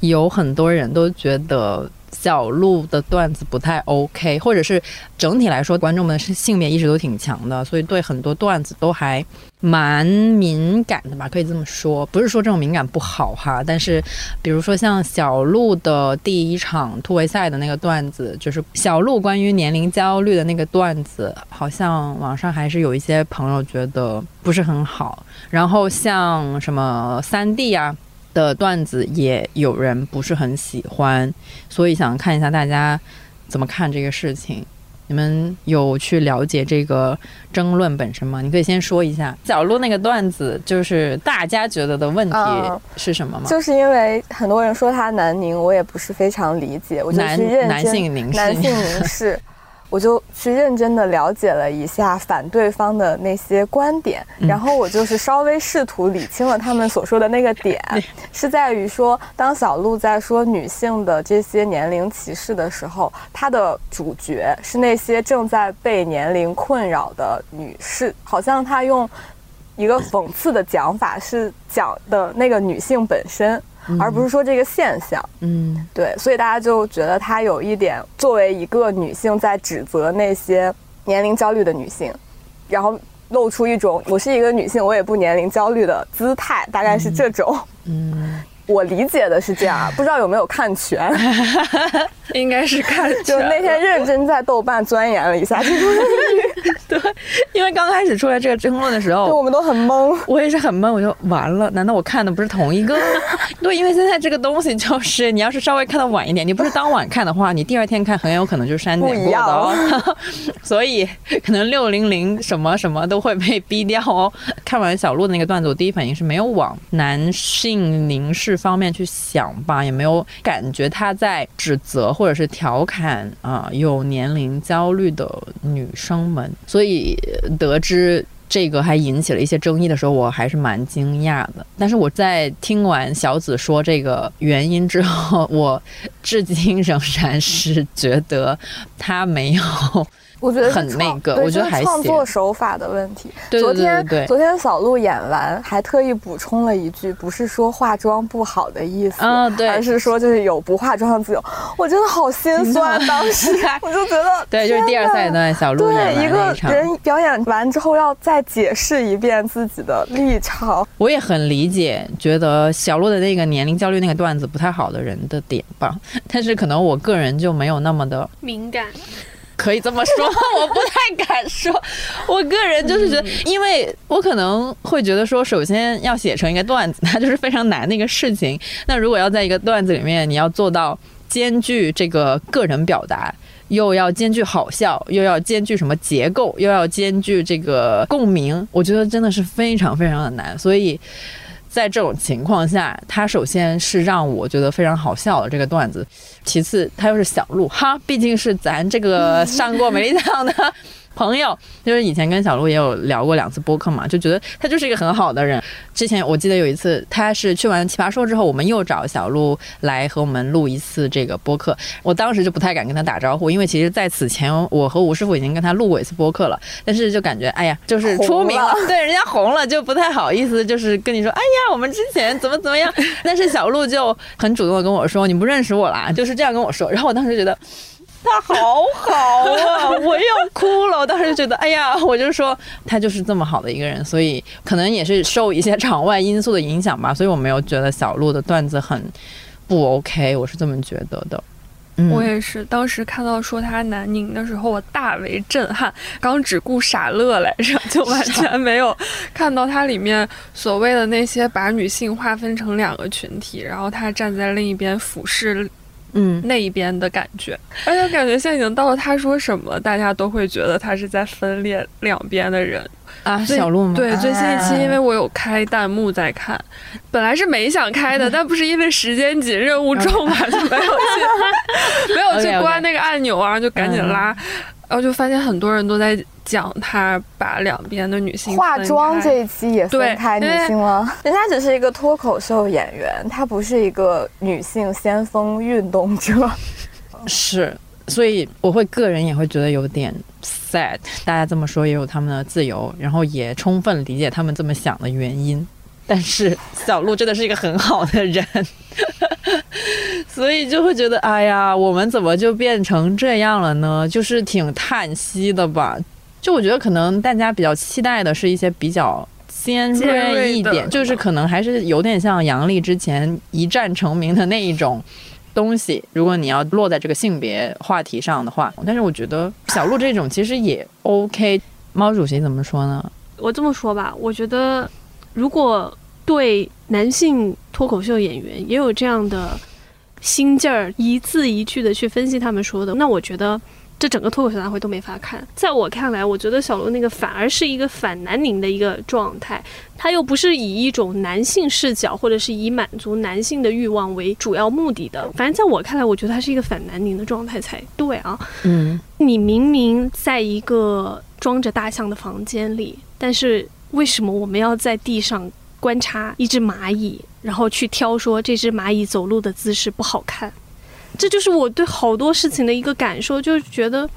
有很多人都觉得小鹿的段子不太 OK，或者是整体来说，观众们是性别意识都挺强的，所以对很多段子都还蛮敏感的吧，可以这么说。不是说这种敏感不好哈，但是比如说像小鹿的第一场突围赛的那个段子，就是小鹿关于年龄焦虑的那个段子，好像网上还是有一些朋友觉得不是很好。然后像什么三 D 啊的段子，也有人不是很喜欢，所以想看一下大家怎么看这个事情。你们有去了解这个争论本身吗？你可以先说一下小鹿那个段子，就是大家觉得的问题嗯是什么吗？就是因为很多人说他南宁，我也不是非常理解，我就男去认真男性凝视男性凝视，我就去认真的了解了一下反对方的那些观点，嗯。然后我就是稍微试图理清了他们所说的那个点，是在于说，当小鹿在说女性的这些年龄歧视的时候，她的主角是那些正在被年龄困扰的女士，好像她用一个讽刺的讲法是讲的那个女性本身，而不是说这个现象。嗯对，所以大家就觉得她有一点作为一个女性在指责那些年龄焦虑的女性，然后露出一种我是一个女性，我也不年龄焦虑的姿态，大概是这种。嗯，我理解的是这样，不知道有没有看全。应该是看 就那天认真在豆瓣钻研了一下这个，因为刚开始出来这个争论的时就候我。们都很懵。我也是很懵，我就完了。难道我看的不是同一个？对，因为现在这个东西就是，你要是稍微看的晚一点，你不是当晚看的话，你第二天看很有可能就是删减过的哦。所以可能六零零什么什么都会被逼掉哦。看完小鹿的那个段子，我第一反应是没有网男性凝视方面去想吧，也没有感觉他在指责或者是调侃啊、有年龄焦虑的女生们，所以得知。这个还引起了一些争议的时候，我还是蛮惊讶的。但是我在听完小紫说这个原因之后，我至今仍然是觉得他没有我觉得很那个我觉得还是创作手法的问题。对对对昨天对对昨天小鹿演完还特意补充了一句，不是说化妆不好的意思，嗯对而是说就是有不化妆的自由。我真的好心酸，当时 我就觉得，对，就是第二赛段小鹿演对一个人表演完之后要再解释一遍自己的立场，我也很理解，觉得小鹿的那个年龄焦虑那个段子不太好的人的点吧。但是可能我个人就没有那么的敏感，可以这么说，我不太敢说。我个人就是觉得，因为我可能会觉得说，首先要写成一个段子，它就是非常难的一个事情。那如果要在一个段子里面，你要做到兼具这个个人表达。又要兼具好笑，又要兼具什么结构，又要兼具这个共鸣，我觉得真的是非常非常的难。所以在这种情况下，他首先是让我觉得非常好笑的这个段子，其次他又是小鹿哈，毕竟是咱这个上过美丽岛的朋友，就是以前跟小鹿也有聊过两次播客嘛，就觉得他就是一个很好的人。之前我记得有一次，他是去完奇葩说之后，我们又找小鹿来和我们录一次这个播客，我当时就不太敢跟他打招呼，因为其实在此前我和吴师傅已经跟他录过一次播客了，但是就感觉哎呀，就是出名了 红，对人家红了就不太好意思，就是跟你说，哎呀，我们之前怎么怎么样，但是小鹿就很主动的跟我说，你不认识我啦，就是这样跟我说，然后我当时觉得。他好好啊，我要哭了。我当时就觉得，哎呀，我就说他就是这么好的一个人，所以可能也是受一些场外因素的影响吧，所以我没有觉得小鹿的段子很不 OK，我是这么觉得的。嗯，我也是，当时看到说他南宁的时候，我大为震撼。刚只顾傻乐来着，就完全没有看到他里面所谓的那些把女性划分成两个群体，然后他站在另一边俯视嗯，那一边的感觉。而且感觉现在已经到了他说什么，大家都会觉得他是在分裂两边的人。啊，小鹿吗？对，最新一期啊因为我有开弹幕在看，本来是没想开的，但不是因为时间紧、任务重嘛，就没有去 没有去 关那个按钮啊，就赶紧拉。然后就发现很多人都在讲他把两边的女性化妆这一期也分开女性了，人家只是一个脱口秀演员，她不是一个女性先锋运动者。是，所以我会个人也会觉得有点 sad。大家这么说也有他们的自由，然后也充分理解他们这么想的原因。但是小鹿真的是一个很好的人，所以就会觉得，哎呀，我们怎么就变成这样了呢？就是挺叹息的吧。就我觉得可能大家比较期待的是一些比较尖尖锐一点，就是可能还是有点像杨笠之前一战成名的那一种。东西，如果你要落在这个性别话题上的话，但是我觉得小鹿这种其实也 OK。猫主席怎么说呢？我这么说吧，我觉得如果对男性脱口秀演员也有这样的心劲儿，一字一句的去分析他们说的，那我觉得这整个脱口秀大会都没法看。在我看来，我觉得小鹿那个反而是一个反南宁的一个状态，他又不是以一种男性视角或者是以满足男性的欲望为主要目的的。反正在我看来，我觉得他是一个反南宁的状态才对啊。嗯，你明明在一个装着大象的房间里，但是为什么我们要在地上观察一只蚂蚁，然后去挑说这只蚂蚁走路的姿势不好看？这就是我对好多事情的一个感受，就是觉得。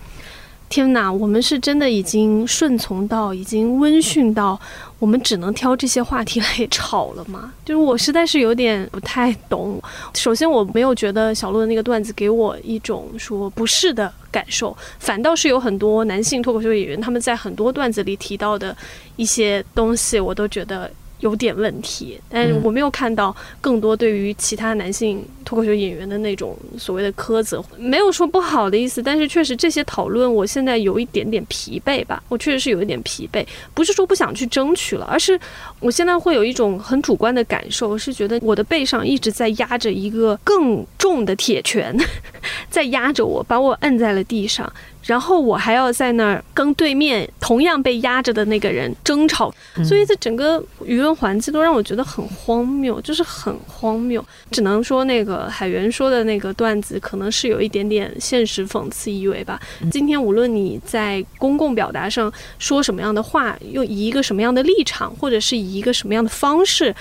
天哪，我们是真的已经顺从到，已经温驯到，我们只能挑这些话题来吵了吗？就是我实在是有点不太懂。首先，我没有觉得小鹿的那个段子给我一种说不适的感受，反倒是有很多男性脱口秀演员他们在很多段子里提到的一些东西，我都觉得。有点问题，但是我没有看到更多对于其他男性脱口秀演员的那种所谓的苛责，没有说不好的意思，但是确实这些讨论，我现在有一点点疲惫吧，我确实是有一点疲惫，不是说不想去争取了，而是我现在会有一种很主观的感受，是觉得我的背上一直在压着一个更重的铁拳，在压着我，把我摁在了地上。然后我还要在那儿跟对面同样被压着的那个人争吵，所以这整个舆论环境都让我觉得很荒谬，就是很荒谬。只能说那个海源说的那个段子可能是有一点点现实讽刺意味吧。今天无论你在公共表达上说什么样的话，用以一个什么样的立场，或者是以一个什么样的方式，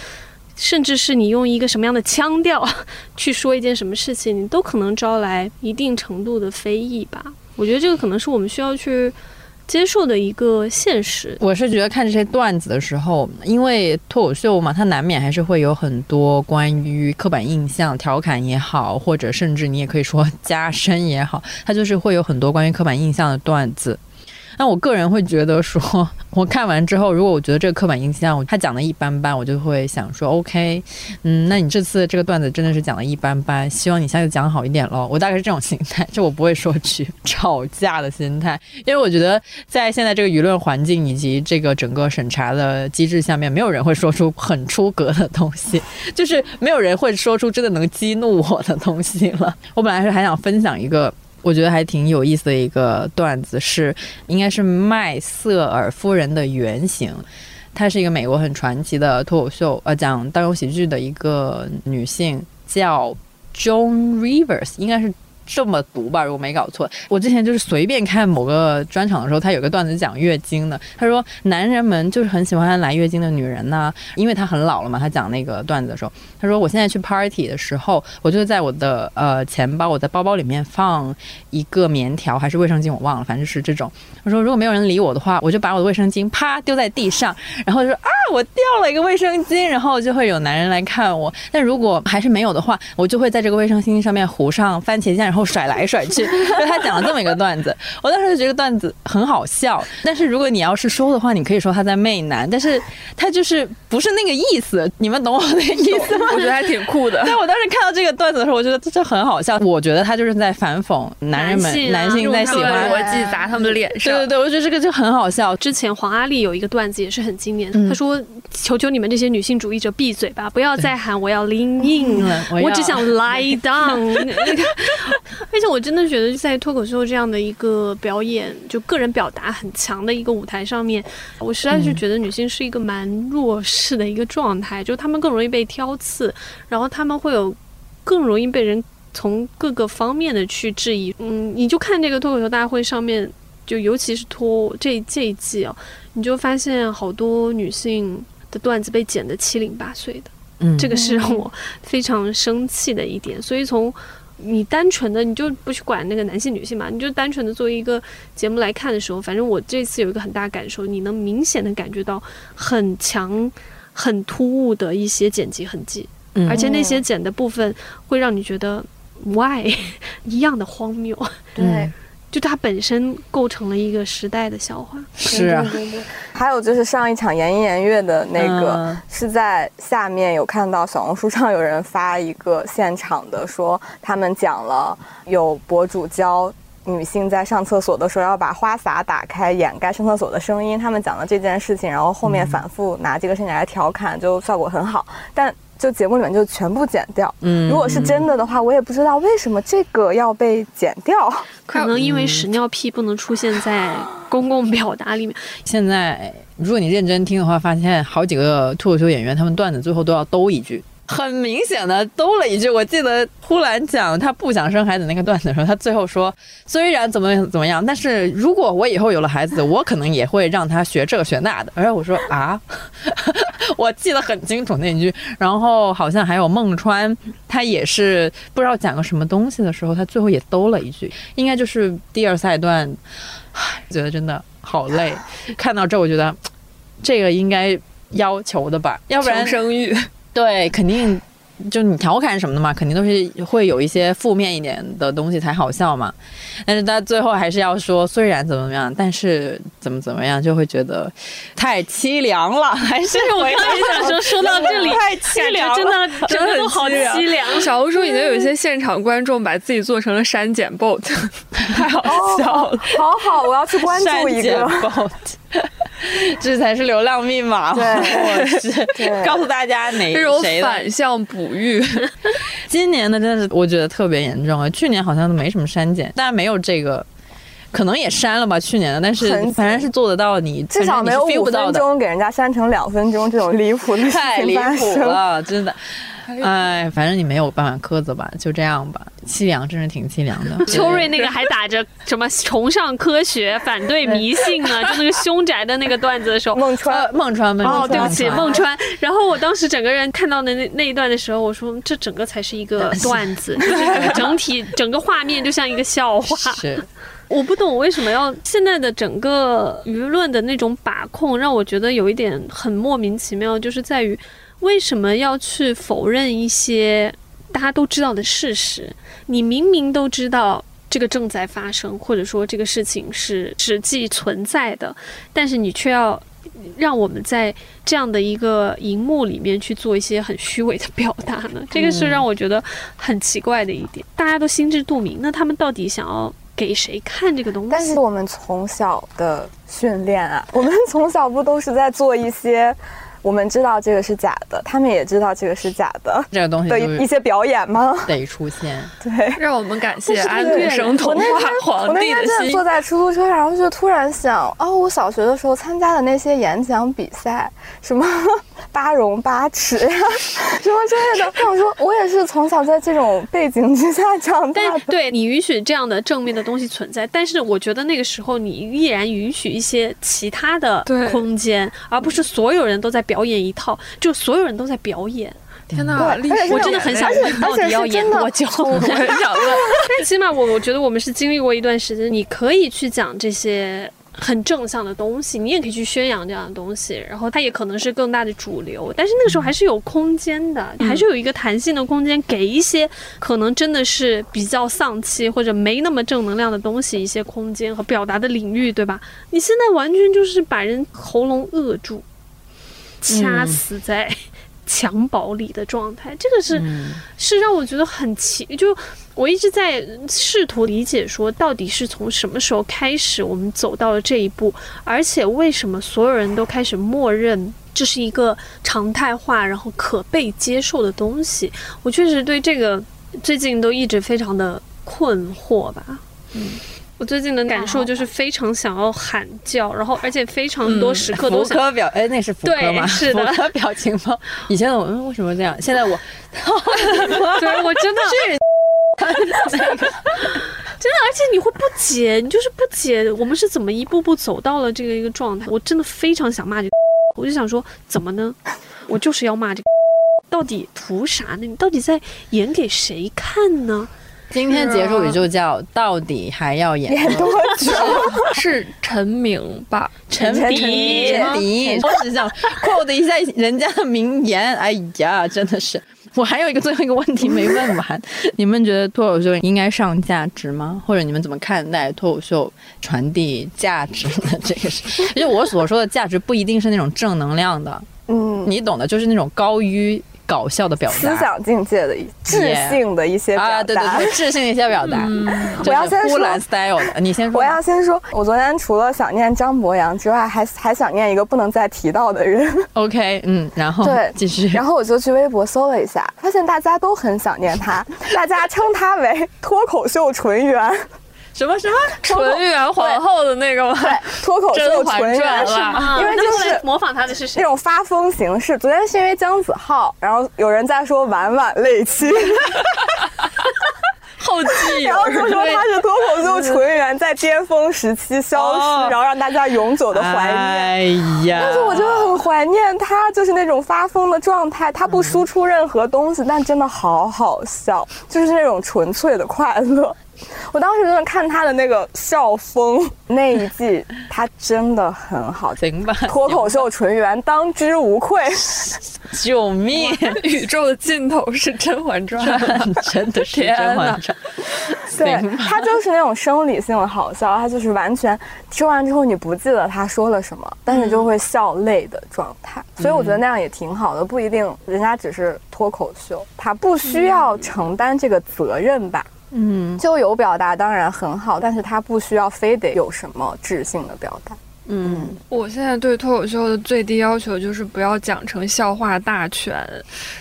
甚至是你用一个什么样的腔调 去说一件什么事情，你都可能招来一定程度的非议吧。我觉得这个可能是我们需要去接受的一个现实。我是觉得看这些段子的时候，因为脱口秀嘛，它难免还是会有很多关于刻板印象、调侃也好，或者甚至你也可以说 加深也好，它就是会有很多关于刻板印象的段子。那我个人会觉得说，我看完之后，如果我觉得这个刻板印象他讲的一般般，我就会想说，OK，嗯，那你这次这个段子真的是讲的一般般，希望你下次讲好一点喽。我大概是这种心态，就我不会说去 吵架的心态，因为我觉得在现在这个舆论环境以及这个整个审查的机制下面，没有人会说出很出格的东西，就是没有人会说出真的能激怒我的东西了。我本来是还想分享一个。我觉得还挺有意思的一个段子是，应该是麦瑟尔夫人的原型。她是一个美国很传奇的脱口秀，呃，讲单口喜剧的一个女性，叫 Joan Rivers，应该是这么读吧，如果没搞错。我之前就是随便看某个专场的时候，他有个段子讲月经的。他说，男人们就是很喜欢来月经的女人呐，因为她很老了嘛。他讲那个段子的时候，他说，我现在去 party 的时候，我就在我的呃钱包，我在包包里面放一个棉条还是卫生巾，我忘了，反正是这种。他说，如果没有人理我的话，我就把我的卫生巾啪丢在地上，然后就说啊，我掉了一个卫生巾，然后就会有男人来看我。但如果还是没有的话，我就会在这个卫生巾上面糊上番茄酱，然后甩来甩去。就他讲了这么一个段子，我当时就觉得段子很好笑。但是如果你要是说的话，你可以说他在媚男，但是他就是不是那个意思，你们懂我的意思吗？我觉得还挺酷的。对，我当时看到这个段子的时候，我觉得这这很好笑。我觉得他就是在反讽男人们，男性啊男性在喜欢逻辑砸他们的脸上。对对对，我觉得这个就很好笑。之前黄阿丽有一个段子也是很经典，嗯她说：“求求你们这些女性主义者闭嘴吧，不要再喊我要 lean in 了，我要我只想 lie down。那个”而且我真的觉得在脱口秀这样的一个表演，就个人表达很强的一个舞台上面，我实在是觉得女性是一个蛮弱势的一个状态，就她们更容易被挑刺，然后她们会有更容易被人从各个方面的去质疑。嗯，你就看这个脱口秀大会上面。就尤其是脱这这一季哦，你就发现好多女性的段子被剪得七零八碎的，嗯，这个是让我非常生气的一点。所以从你单纯的你就不去管那个男性女性嘛，你就单纯的作为一个节目来看的时候，反正我这次有一个很大感受，你能明显的感觉到很强、很突兀的一些剪辑痕迹，嗯。而且那些剪的部分会让你觉得 why 一样的荒谬，对，就它本身构成了一个时代的笑话。是还有就是上一场言音言乐的那个，嗯是在下面有看到小红书上有人发一个现场的，说他们讲了有博主教。女性在上厕所的时候要把花洒打开掩盖上厕所的声音，他们讲了这件事情，然后后面反复拿这个事情来调侃，就效果很好。但就节目里面就全部剪掉。嗯如果是真的的话，我也不知道为什么这个要被剪掉。可能因为屎尿屁不能出现在公共表达里面，现在如果你认真听的话，发现好几个脱口秀演员他们段子最后都要兜一句。很明显的兜了一句，我记得呼兰讲他不想生孩子那个段子的时候，他最后说，虽然怎么怎么样，但是如果我以后有了孩子，我可能也会让他学这个学那的。而且我说啊，我记得很清楚那句。然后好像还有孟川，他也是不知道讲个什么东西的时候，他最后也兜了一句，应该就是第二赛段，唉觉得真的好累。看到这，我觉得这个应该要求的吧，要不然求生育。对，肯定就你调侃什么的嘛，肯定都是会有一些负面一点的东西才好笑嘛。但是他最后还是要说，虽然怎么怎么样，但是怎么怎么样，就会觉得太凄凉了。还是我刚才想说，说到这里，太凄凉了，真的真的都好凄凉。小红书已经有一些现场观众把自己做成了删减 bot，太好笑了。好好，我要去关注一删减个。这才是流量密码。对我是告诉大家哪这种谁反向哺育，今年的真的是我觉得特别严重啊！去年好像都没什么删减，但没有这个，可能也删了吧去年的，但是反正是做得到你，至少没有五不到的，分钟给人家删成两分钟这种离谱的事太离谱。了，真的。哎，反正你没有办法苛责吧，就这样吧。凄凉，真是挺凄凉的。秋瑞那个还打着什么崇尚科学、反对迷信啊？就那个凶宅的那个段子的时候。孟川呃，孟川，孟川，哦，对不起，孟川。然后我当时整个人看到的那那一段的时候，我说这整个才是一个 段子，就是整体整个画面就像一个笑话。是，我不懂为什么要现在的整个舆论的那种把控，让我觉得有一点很莫名其妙，就是在于为什么要去否认一些大家都知道的事实？你明明都知道。这个正在发生，或者说这个事情是实际存在的，但是你却要让我们在这样的一个荧幕里面去做一些很虚伪的表达呢？这个是让我觉得很奇怪的一点。大家都心知肚明，那他们到底想要给谁看这个东西？但是我们从小的训练啊，我们从小不都是在做一些我们知道这个是假的，他们也知道这个是假的这个东西的一一些表演吗？得出现。对。让我们感谢安对徒生童话我皇那帝的心天真的坐。在出租车上，然后就突然想，哦，我小学的时候参加的那些演讲比赛，什么八荣八耻呀，什么之类的。我说，我也是从小在这种背景之下长大的。但对你允许这样的正面的东西存在，但是我觉得那个时候你依然允许一些其他的空间，而不是所有人都在表演一套，就所有人都在表演。天哪，我真的很想问，到底要演多久？我很想问，但起码我我觉得我们是经历过一段时间，你可以去讲这些。很正向的东西，你也可以去宣扬这样的东西，然后它也可能是更大的主流，但是那个时候还是有空间的，还是有一个弹性的空间，给一些可能真的是比较丧气或者没那么正能量的东西一些空间和表达的领域，对吧？你现在完全就是把人喉咙扼住，掐死在 襁褓里的状态，这个是、嗯，是让我觉得很奇，就我一直在试图理解，说到底是从什么时候开始我们走到了这一步，而且为什么所有人都开始默认这是一个常态化，然后可被接受的东西？我确实对这个最近都一直非常的困惑吧。嗯。我最近的感受就是非常想要喊叫，然后而且非常多时刻都想 福柯表，哎，那是福柯吗？对是的福柯表情包。以前我们为什么这样？现在我 对我真的真的，而且你会不解，你就是不解我们是怎么一步步走到了这个一个状态。我真的非常想骂这个，我就想说怎么呢？我就是要骂这个，到底图啥呢？你到底在演给谁看呢？今天结束语就叫到底还要演演多久？是陈明吧？陈迪陈迪，我只想 quote 一下人家的名言。哎呀，真的是。我还有一个最后一个问题没问完，你们觉得脱口秀应该上价值吗？或者你们怎么看待脱口秀传递价值的这个事？因为我所说的价值不一定是那种正能量的，嗯，你懂的，就是那种高于搞笑的表达。思想境界的一智性的一些表达。啊，对对对，智性的一些表达。我要先说呼兰 style 的，你先说。我要先说，我昨天除了想念张博洋之外，还还想念一个不能再提到的人。OK，嗯，然后对继续。然后我就去微博搜了一下，发现大家都很想念他，大家称他为脱口秀纯元。什么什么？纯元皇后的那个吗？对，脱口秀纯元传了啊，因为就是模仿他的是谁那？种发疯形式。昨天是因为姜子浩，然后有人在说婉婉泪妻 后继然后就说他是脱口秀纯元在巅峰时期消失，哦然后让大家永久的怀念。哎呀，但是我真的很怀念他，就是那种发疯的状态。他不输出任何东西，但真的好好笑，就是那种纯粹的快乐。我当时真的看他的那个笑风那一季，他真的很好。行吧，脱口秀纯元当之无愧。救命！宇宙的尽头是《甄嬛传》真的是《甄嬛传》。对行吧，他就是那种生理性的好笑，他就是完全说完之后你不记得他说了什么，但是就会笑泪的状态。所以我觉得那样也挺好的，不一定人家只是脱口秀，他不需要承担这个责任吧。嗯就有表达当然很好，但是他不需要非得有什么质性的表达。嗯，我现在对脱口秀的最低要求就是不要讲成笑话大全，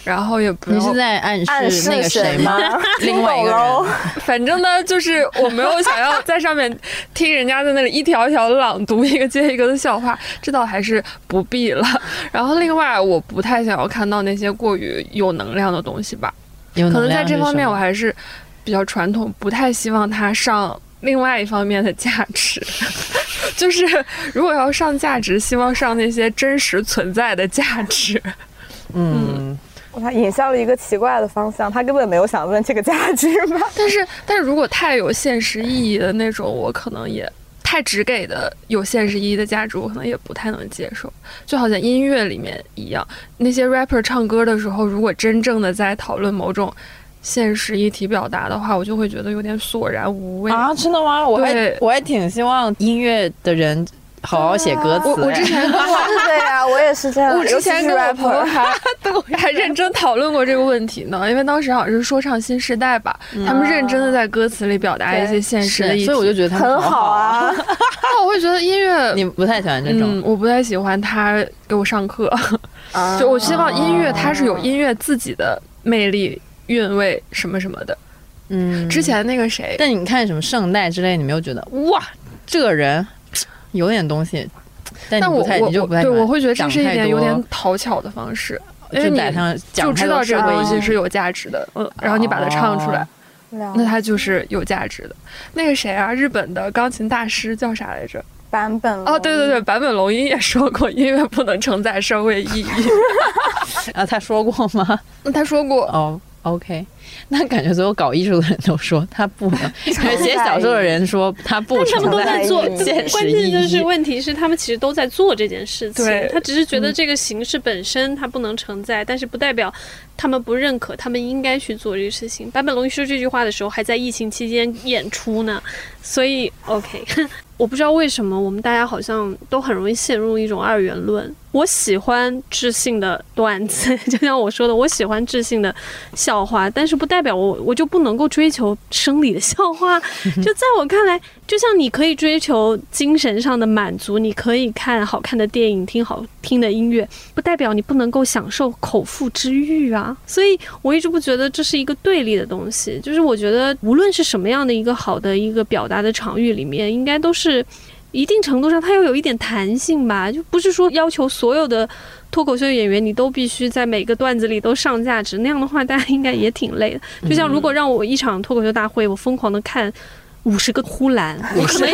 然后也不要你是在暗暗示那个谁吗？另外一个听懂喽人。反正呢，就是我没有想要在上面听人家在那里一条一条地朗读一个接一个的笑话，这倒还是不必了。然后另外，我不太想要看到那些过于有能量的东西吧，有可能在这方面我还是比较传统，不太希望它上另外一方面的价值。就是如果要上价值，希望上那些真实存在的价值。嗯，他引向了一个奇怪的方向，他根本没有想问这个价值吧？但是，但是如果太有现实意义的那种，我可能也太只给的有现实意义的价值，我可能也不太能接受。就好像音乐里面一样，那些 rapper 唱歌的时候，如果真正的在讨论某种现实议题表达的话，我就会觉得有点索然无味。啊，真的吗？我还对我还挺希望音乐的人好好写歌词。我我之前跟我 是的呀，我也是这样。我之前跟我朋友还 还认真讨论过这个问题呢，因为当时好像是说唱新时代吧，他们认真的在歌词里表达一些现实的议题，所以我就觉得他们很好啊。那我会觉得音乐你不太喜欢这嗯种，，我不太喜欢他给我上课，就我希望音乐它是有音乐自己的魅力、韵味什么什么的。嗯，之前那个谁，但你看什么圣代之类，你没有觉得哇，这个人有点东西，但我不太，我你就不太喜欢我会觉得这是一点有点讨巧的方式，因为你就摆上就知道这个东西是有价值的，嗯，然后你把它唱出来，那那它就是有价值的。那个谁啊，日本的钢琴大师叫啥来着？版本哦，对对对，坂本龙一也说过，音乐不能承载社会意义。啊，他说过吗？他说过，哦，OK，那感觉所有搞艺术的人都说他不能，写小说的人说他不他们都在做，关。键就是问题是他们其实都在做这件事情，他只是觉得这个形式本身它不能承载，但是不代表他们不认可，他们应该去做这个事情。坂本龙一说这句话的时候，还在疫情期间演出呢，所以 OK，我不知道为什么我们大家好像都很容易陷入一种二元论。我喜欢智性的段子，就像我说的，我喜欢智性的笑话，但是不代表我我就不能够追求生理的笑话。就在我看来，就像你可以追求精神上的满足，你可以看好看的电影，听好听的音乐，不代表你不能够享受口腹之欲啊。所以我一直不觉得这是一个对立的东西，就是我觉得无论是什么样的一个好的一个表达的场域里面，应该都是。一定程度上，它要有一点弹性吧，就不是说要求所有的脱口秀演员你都必须在每个段子里都上价值，那样的话大家应该也挺累的。就像如果让我一场脱口秀大会，我疯狂的看五十个呼兰，我可能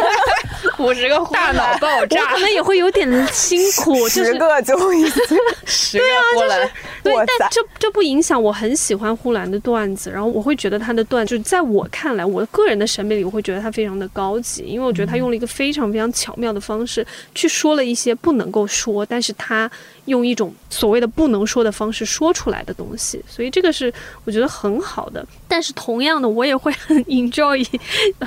五十个大脑爆我炸可。能也会有点辛苦，就是十个就已经，十个呼兰，对但这这不影响我很喜欢呼兰的段子，然后我会觉得他的段子，就在我看来，我个人的审美里，我会觉得他非常的高级，因为我觉得他用了一个非常非常巧妙的方式去说了一些不能够说，但是他用一种所谓的不能说的方式说出来的东西，所以这个是我觉得很好的。但是同样的，我也会很 enjoy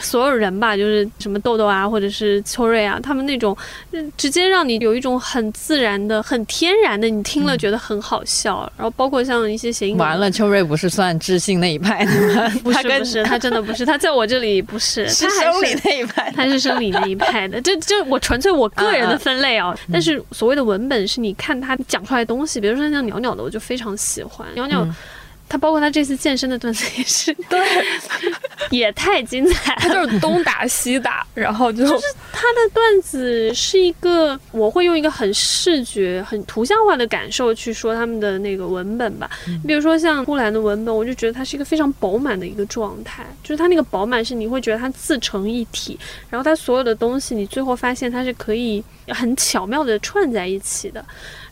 所有人吧，就是什么豆豆啊，或者是秋瑞啊，他们那种嗯直接让你有一种很自然的、很天然的，你听了觉得很好笑。然后包括像一些谐音梗，完了，秋瑞不是算知性那一派的吗？不是不是，他真的不是，他在我这里不是，是他还生理是。那一派。他是生理那一派的，这这我纯粹我个人的分类啊。但是所谓的文本是你看他讲出来的东西，比如说像鸟鸟的，我就非常喜欢鸟鸟。嗯他包括他这次健身的段子也是，对，也太精彩了。他就是东打西打，然后就是他的段子是一个，我会用一个很视觉、很图像化的感受去说他们的那个文本吧。你比如说像呼兰的文本，我就觉得它是一个非常饱满的一个状态，就是它那个饱满是你会觉得它自成一体，然后它所有的东西你最后发现它是可以很巧妙的串在一起的。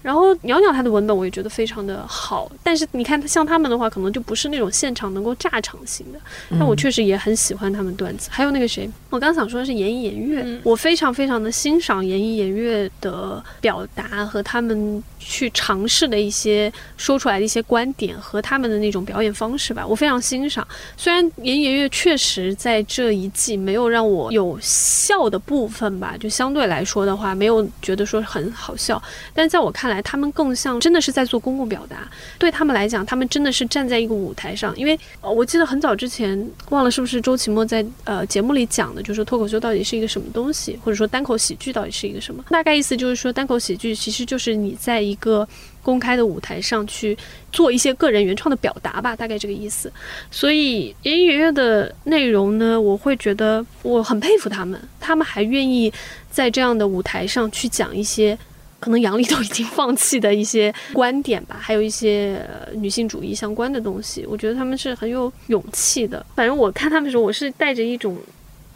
然后袅袅他的文本我也觉得非常的好，但是你看像他们的话，可能就不是那种现场能够炸场型的。但我确实也很喜欢他们段子。还有那个谁，我刚想说的是言一言月，嗯我非常非常的欣赏言一言月的表达和他们去尝试的一些说出来的一些观点和他们的那种表演方式吧，我非常欣赏。虽然言一言月确实在这一季没有让我有笑的部分吧，就相对来说的话，没有觉得说很好笑，但在我看来，他们更像真的是在做公共表达。对他们来讲，他们真的是站在一个舞台上，因为我记得很早之前忘了是不是周奇墨在呃节目里讲的，就是脱口秀到底是一个什么东西，或者说单口喜剧到底是一个什么。大概意思就是说，单口喜剧其实就是你在一一个公开的舞台上去做一些个人原创的表达吧，大概这个意思。所以隐隐约约的内容呢，我会觉得我很佩服他们，他们还愿意在这样的舞台上去讲一些。可能杨笠都已经放弃的一些观点吧，还有一些、女性主义相关的东西，我觉得他们是很有勇气的。反正我看他们的时候，我是带着一种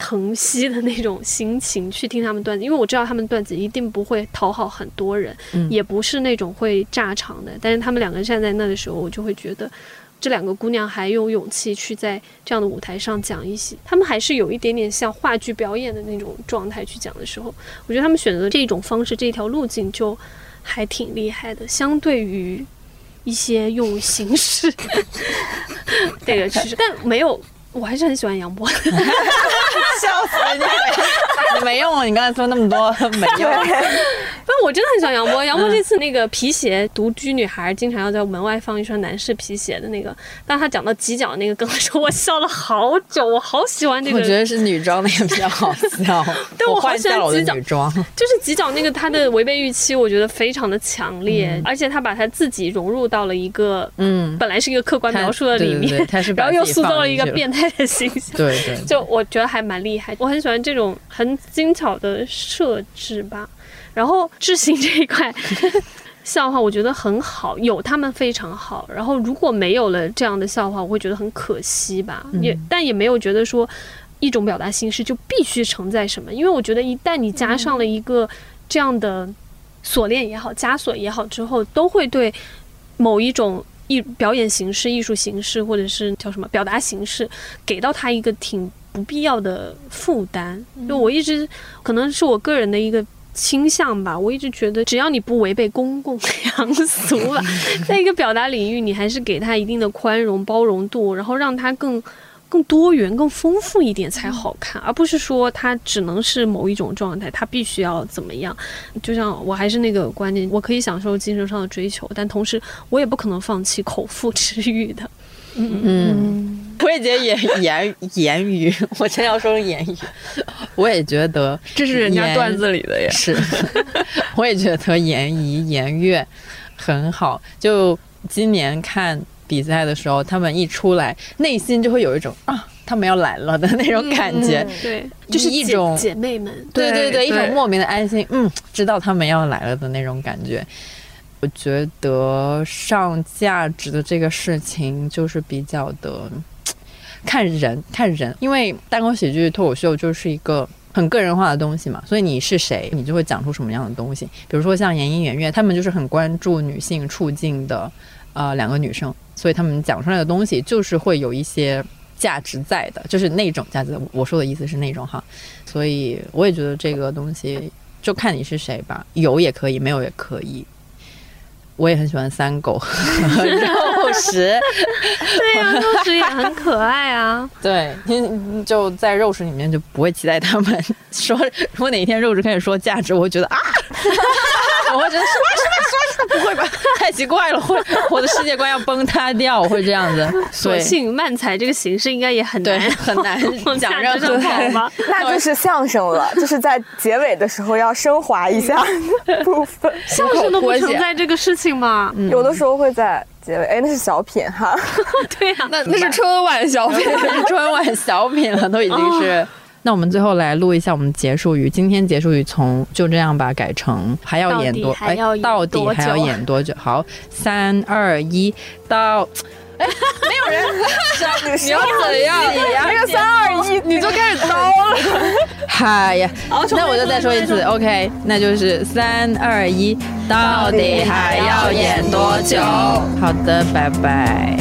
疼惜的那种心情去听他们段子，因为我知道他们段子一定不会讨好很多人，嗯也不是那种会炸场的。但是他们两个站在那的时候，我就会觉得。这两个姑娘还有勇气去在这样的舞台上讲一些，他们还是有一点点像话剧表演的那种状态去讲的时候，我觉得他们选择这种方式、这条路径就还挺厉害的，相对于一些用形式 这个其实，但没有，我还是很喜欢杨波的。笑死你没！你没用，你刚才说那么多没用。不，我真的很喜欢杨波。杨波这次那个皮鞋，独居女孩经常要在门外放一双男士皮鞋的那个，当他讲到挤脚那个梗的时候，我笑了好久，我好喜欢这个。我觉得是女装那个比较好笑。我 对我好喜欢挤脚女装。就是挤脚那个，他的违背预期，我觉得非常的强烈，嗯而且他把他自己融入到了一个嗯，本来是一个客观描述的里面，对对对他是然后又塑造了一个变态的形象。对对，就我觉得还蛮厉害，我很喜欢这种很精巧的设置吧。然后智行这一块 笑话，我觉得很好，有他们非常好。然后如果没有了这样的笑话，我会觉得很可惜吧。也但也没有觉得说一种表达形式就必须承载什么，因为我觉得一旦你加上了一个这样的锁链也好、枷锁也好之后，都会对某一种。艺表演形式、艺术形式，或者是叫什么表达形式，给到他一个挺不必要的负担。就我一直可能是我个人的一个倾向吧，我一直觉得只要你不违背公共良俗吧，在一个表达领域，你还是给他一定的宽容、包容度，然后让他更。更多元、更丰富一点才好看，而不是说它只能是某一种状态，它必须要怎么样。就像我还是那个观念，我可以享受精神上的追求，但同时我也不可能放弃口腹之欲的。嗯，我也觉得言言言语，我真要说是言语，我也觉得这是人家段子里的呀。是，我也觉得言怡言悦很好。就今年看比赛的时候，他们一出来，内心就会有一种啊，他们要来了的那种感觉，对，就是一种姐妹们，对对对，一种莫名的安心，嗯，知道他们要来了的那种感觉。我觉得上价值的这个事情就是比较的看人看人，因为单口喜剧脱口秀就是一个。很个人化的东西嘛，所以你是谁，你就会讲出什么样的东西。比如说像严英、圆月，他们就是很关注女性处境的，呃，两个女生，所以他们讲出来的东西就是会有一些价值在的，就是那种价值。我说的意思是那种哈，所以我也觉得这个东西就看你是谁吧，有也可以，没有也可以。我也很喜欢三狗和肉食，对呀，肉食也很可爱啊。对，就在肉食里面就不会期待他们说，如果哪一天肉食开始说价值，我会觉得啊，我会觉得什么什么什么，不会吧？太奇怪了，会我的世界观要崩塌掉，我会这样子。所幸漫才这个形式应该也很难很难讲任何吧？那就是相声了，就是在结尾的时候要升华一下 部分。相声都不存在这个事情。吗？有的时候会在结尾，哎，那是小品哈。对呀，那那是春晚小品，春晚小品了，都已经是。那我们最后来录一下我们结束语，今天结束语从就这样吧改成还要演多，哎，到底还要演多久？好，三二一，到。没有人，你要怎样？那个三二一，你就开始刀了。嗨 呀，那我就再说一次，OK，那就是三二一，到底还要演多久？好的，拜拜。